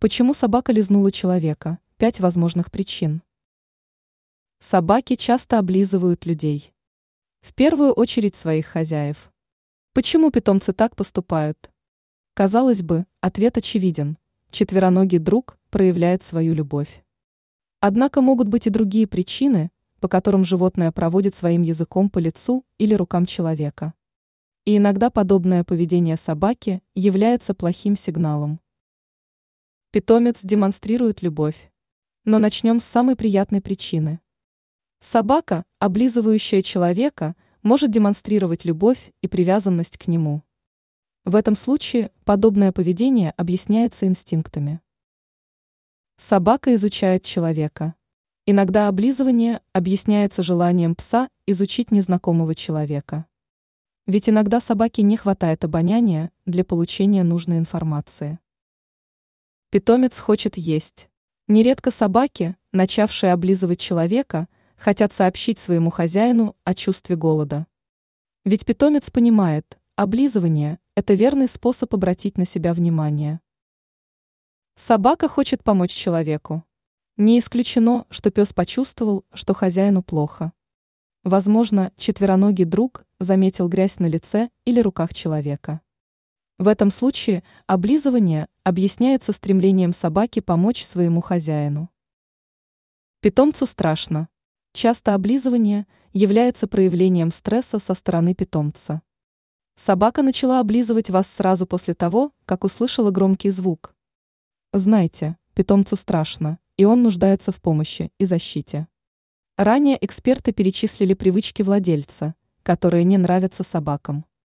Почему собака лизнула человека? Пять возможных причин. Собаки часто облизывают людей. В первую очередь своих хозяев. Почему питомцы так поступают? Казалось бы, ответ очевиден. Четвероногий друг проявляет свою любовь. Однако могут быть и другие причины, по которым животное проводит своим языком по лицу или рукам человека. И иногда подобное поведение собаки является плохим сигналом. Питомец демонстрирует любовь. Но начнем с самой приятной причины. Собака, облизывающая человека, может демонстрировать любовь и привязанность к нему. В этом случае подобное поведение объясняется инстинктами. Собака изучает человека. Иногда облизывание объясняется желанием пса изучить незнакомого человека. Ведь иногда собаке не хватает обоняния для получения нужной информации. Питомец хочет есть. Нередко собаки, начавшие облизывать человека, хотят сообщить своему хозяину о чувстве голода. Ведь питомец понимает, облизывание – это верный способ обратить на себя внимание. Собака хочет помочь человеку. Не исключено, что пес почувствовал, что хозяину плохо. Возможно, четвероногий друг заметил грязь на лице или руках человека. В этом случае облизывание объясняется стремлением собаки помочь своему хозяину. Питомцу страшно. Часто облизывание является проявлением стресса со стороны питомца. Собака начала облизывать вас сразу после того, как услышала громкий звук. Знайте, питомцу страшно, и он нуждается в помощи и защите. Ранее эксперты перечислили привычки владельца, которые не нравятся собакам.